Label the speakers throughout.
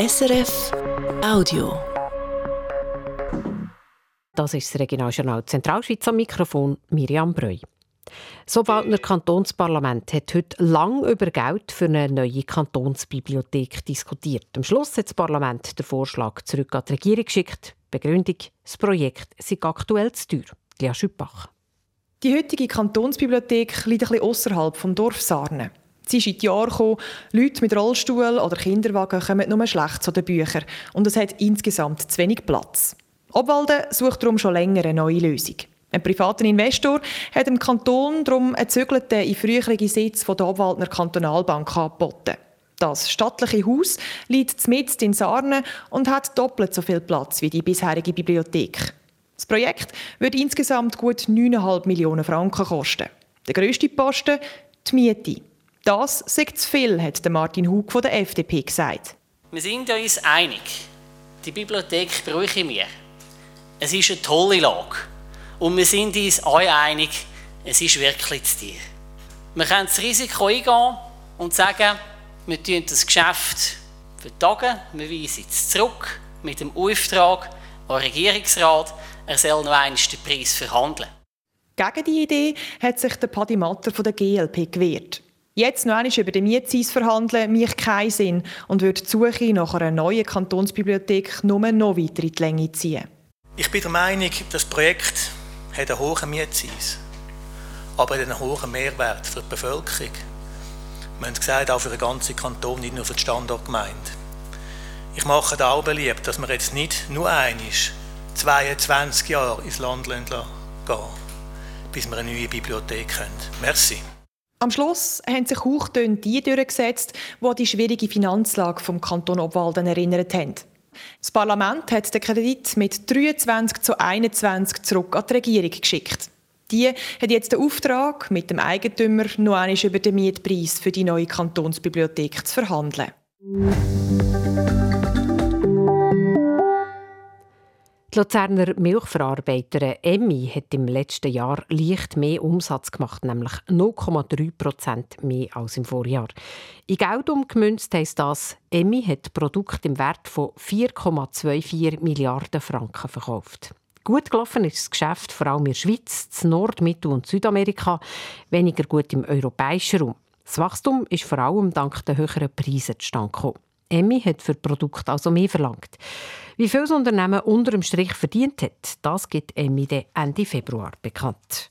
Speaker 1: SRF Audio.
Speaker 2: Das ist das Regionaljournal Zentralschweiz am Mikrofon Miriam Breu. So Waldner Kantonsparlament hat heute lang über Geld für eine neue Kantonsbibliothek diskutiert. Am Schluss hat das Parlament den Vorschlag zurück an die Regierung geschickt. Begründung, das Projekt sei aktuell zu teuer. Lia Schüppach.
Speaker 3: Die heutige Kantonsbibliothek liegt etwas außerhalb vom Dorf Sarne. Sie ist in die Jahre gekommen, Leute mit Rollstuhl oder Kinderwagen kommen nur schlecht zu den Büchern und es hat insgesamt zu wenig Platz. Obwalden sucht darum schon länger eine neue Lösung. Ein privater Investor hat dem Kanton darum einen zügelten in früheren Sitz von der Obwaldner Kantonalbank angeboten. Das stattliche Haus liegt mitten in Sarne und hat doppelt so viel Platz wie die bisherige Bibliothek. Das Projekt wird insgesamt gut 9,5 Millionen Franken kosten. Der grösste Posten die Miete. Das sagt zu viel, hat Martin Hug von der FDP gesagt.
Speaker 4: Wir sind uns einig. Die Bibliothek brauchen wir. Es ist eine tolle Lage. Und wir sind uns auch einig, es ist wirklich zu dir. Wir können das Risiko eingehen und sagen, wir tun das Geschäft vertagen, wir weisen es zurück mit dem Auftrag an den Regierungsrat, er soll noch einmal den Preis verhandeln.
Speaker 3: Gegen die Idee hat sich der Paddy Matter von der GLP gewehrt. Jetzt noch einmal über den Mietzins verhandeln, macht keinen Sinn und würde die Suche nach einer neuen Kantonsbibliothek nur noch weiter in die Länge ziehen.
Speaker 5: Ich bin der Meinung, das Projekt hat einen hohen Mietzins, aber einen hohen Mehrwert für die Bevölkerung. Wir haben gesagt, auch für den ganzen Kanton, nicht nur für die Standortgemeinde. Ich mache da auch beliebt, dass wir jetzt nicht nur einig 22 Jahre ins Land gehen bis wir eine neue Bibliothek haben. Merci.
Speaker 3: Am Schluss haben sich Hochtöne die durchgesetzt, die die schwierige Finanzlage vom Kanton Obwalden erinnert haben. Das Parlament hat den Kredit mit 23 zu 21 zurück an die Regierung geschickt. Die hat jetzt den Auftrag, mit dem Eigentümer noch einmal über den Mietpreis für die neue Kantonsbibliothek zu verhandeln.
Speaker 2: Die Luzerner Milchverarbeiterin Emmy hat im letzten Jahr leicht mehr Umsatz gemacht, nämlich 0,3 Prozent mehr als im Vorjahr. In Geld umgemünzt heisst das, Emmy hat Produkte im Wert von 4,24 Milliarden Franken verkauft. Gut gelaufen ist das Geschäft vor allem in der Schweiz, in Nord-, Mittel- und Südamerika, weniger gut im europäischen Raum. Das Wachstum ist vor allem dank der höheren Preise zustande gekommen. Emmy hat für Produkte also mehr verlangt. Wie viel das Unternehmen unter dem Strich verdient hat, das gibt Emmy Ende Februar bekannt.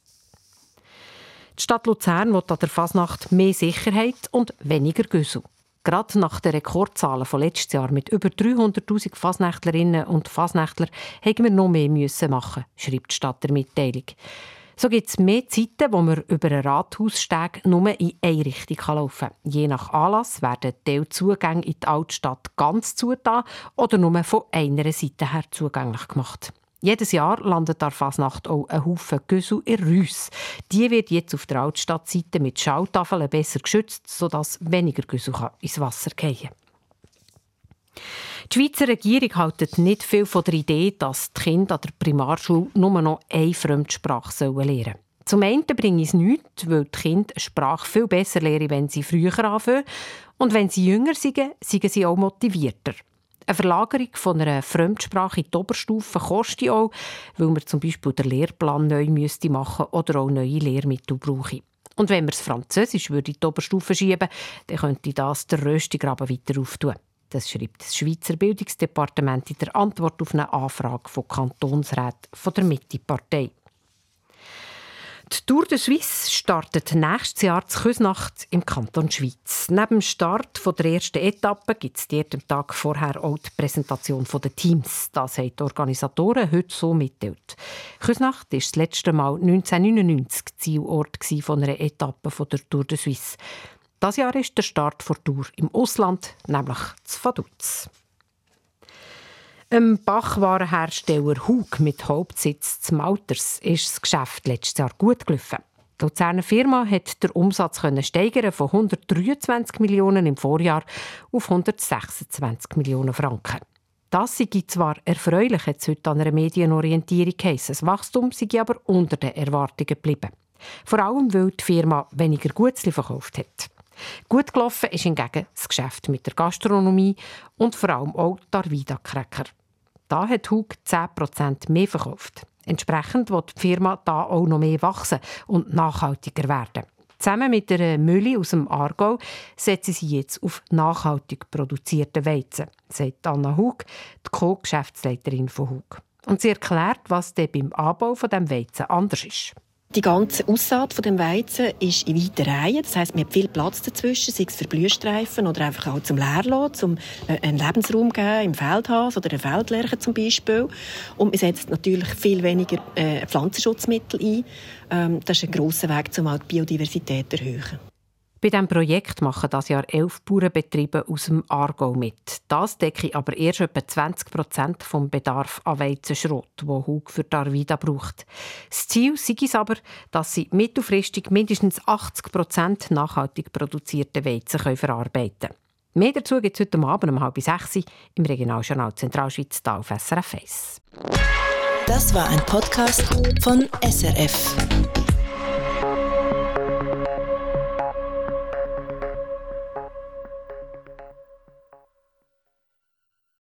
Speaker 2: Die Stadt Luzern will an der Fasnacht mehr Sicherheit und weniger Güssel. Gerade nach den Rekordzahlen von letztes Jahr mit über 300.000 Fasnächtlerinnen und Fasnächtler hätten wir noch mehr müssen machen, schreibt die Stadt der Mitteilung. So gibt es mehr Zeiten, wo man über einen Rathaussteg nur in eine Richtung laufen kann. Je nach Anlass werden Teilzugänge in die Altstadt ganz zugetan oder nur von einer Seite her zugänglich gemacht. Jedes Jahr landet an Fasnacht auch ein Haufen Güssel in Rüss. Die wird jetzt auf der Altstadtseite mit Schautafeln besser geschützt, sodass weniger Güssel ins Wasser fallen kann. Die Schweizer Regierung hält nicht viel von der Idee, dass die Kinder an der Primarschule nur noch eine Fremdsprache lernen sollen. Zum einen bringt es nichts, weil die Kinder Sprache viel besser lernen, wenn sie früher anfangen. Und wenn sie jünger sind, sind sie auch motivierter. Eine Verlagerung von einer Fremdsprache in die Oberstufe kostet auch, weil man zum Beispiel den Lehrplan neu müsste machen oder auch neue Lehrmittel brauchen. Und wenn man es Französisch würde in die Oberstufe schieben dann könnte das der Röstigraben weiter auftun. Das schreibt das Schweizer Bildungsdepartement in der Antwort auf eine Anfrage von Kantonsräten von der Mitte-Partei. Die Tour de Suisse startet nächstes Jahr zu Küsnacht im Kanton Schweiz. Neben dem Start der ersten Etappe gibt es am Tag vorher auch die Präsentation der Teams. Das haben die Organisatoren heute so mitteilt. Küsnacht war das letzte Mal 1999 Zielort einer Etappe der Tour de Suisse. Das Jahr ist der Start der Tour im Ausland, nämlich zu Vaduz. Ein Bachwarenhersteller Hug mit Hauptsitz zu Malters ist das Geschäft letztes Jahr gut gelaufen. Die Luzerner Firma hat den Umsatz steigern von 123 Millionen im Vorjahr auf 126 Millionen Franken. Das sei zwar erfreulich, hat es heute an einer Medienorientierung geheißen. Das Wachstum sei aber unter den Erwartungen geblieben. Vor allem, weil die Firma weniger Gutzli verkauft hat. Gut gelaufen ist hingegen das Geschäft mit der Gastronomie und vor allem auch die Arvida-Cracker. Da hat Hug 10% mehr verkauft. Entsprechend wird die Firma da auch noch mehr wachsen und nachhaltiger werden. Zusammen mit der Mühle aus dem Aargau setzen sie jetzt auf nachhaltig produzierte Weizen, sagt Anna Hug, die Co-Geschäftsleiterin von Hug. Und sie erklärt, was beim Anbau von dem Weizen anders ist.
Speaker 6: Die ganze Aussaat von dem Weizen ist in weiten Reihen. Das heißt, man hat viel Platz dazwischen, sei es für Blühstreifen oder einfach auch zum Leerlassen, um äh, einen Lebensraum geben, im Feldhas oder eine Feldlerche zum Beispiel. Und man setzt natürlich viel weniger äh, Pflanzenschutzmittel ein. Ähm, das ist ein grosser Weg, um auch die Biodiversität zu erhöhen.
Speaker 2: Bei diesem Projekt machen das Jahr elf Bauernbetriebe aus dem Aargau mit. Das decke aber erst etwa 20 Prozent vom Bedarf an Weizenschrot, wo Hug für Darvida braucht. Das Ziel ist es aber, dass sie mittelfristig mindestens 80 Prozent nachhaltig produzierte Weizen verarbeiten können. Mehr dazu gibt es heute Abend um halb sechs im Regionaljournal Zentralschweiz auf SRF 1.
Speaker 1: Das war ein Podcast von SRF.